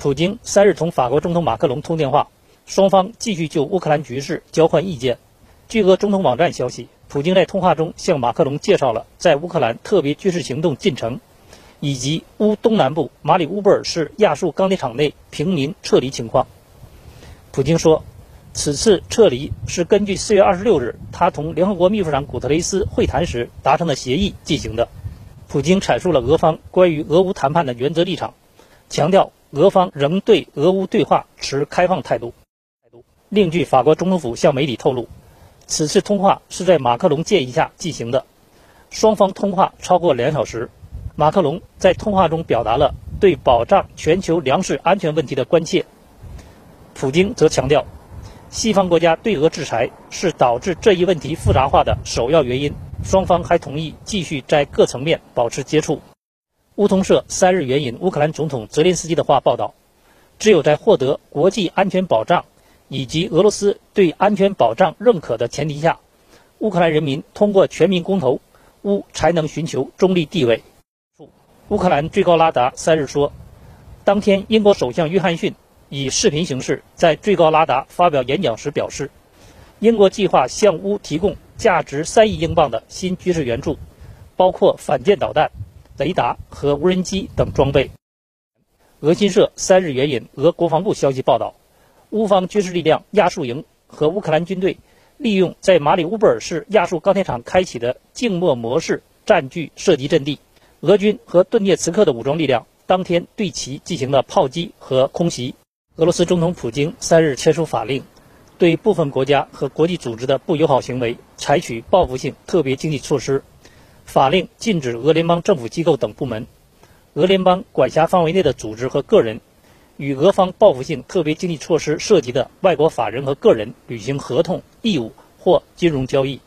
普京三日同法国总统马克龙通电话，双方继续就乌克兰局势交换意见。据俄总统网站消息，普京在通话中向马克龙介绍了在乌克兰特别军事行动进程，以及乌东南部马里乌波尔市亚速钢铁厂内平民撤离情况。普京说，此次撤离是根据4月26日他同联合国秘书长古特雷斯会谈时达成的协议进行的。普京阐述了俄方关于俄乌谈判的原则立场，强调俄方仍对俄乌对话持开放态度。另据法国总统府向媒体透露。此次通话是在马克龙建议下进行的，双方通话超过两小时。马克龙在通话中表达了对保障全球粮食安全问题的关切。普京则强调，西方国家对俄制裁是导致这一问题复杂化的首要原因。双方还同意继续在各层面保持接触。乌通社三日援引乌克兰总统泽连斯基的话报道：“只有在获得国际安全保障。”以及俄罗斯对安全保障认可的前提下，乌克兰人民通过全民公投，乌才能寻求中立地位。乌克兰最高拉达三日说，当天英国首相约翰逊以视频形式在最高拉达发表演讲时表示，英国计划向乌提供价值三亿英镑的新军事援助，包括反舰导弹、雷达和无人机等装备。俄新社三日援引俄国防部消息报道。乌方军事力量亚速营和乌克兰军队利用在马里乌波尔市亚速钢铁厂开启的静默模式占据射击阵地。俄军和顿涅茨克的武装力量当天对其进行了炮击和空袭。俄罗斯总统普京三日签署法令，对部分国家和国际组织的不友好行为采取报复性特别经济措施。法令禁止俄联邦政府机构等部门、俄联邦管辖范围内的组织和个人。与俄方报复性特别经济措施涉及的外国法人和个人履行合同义务或金融交易。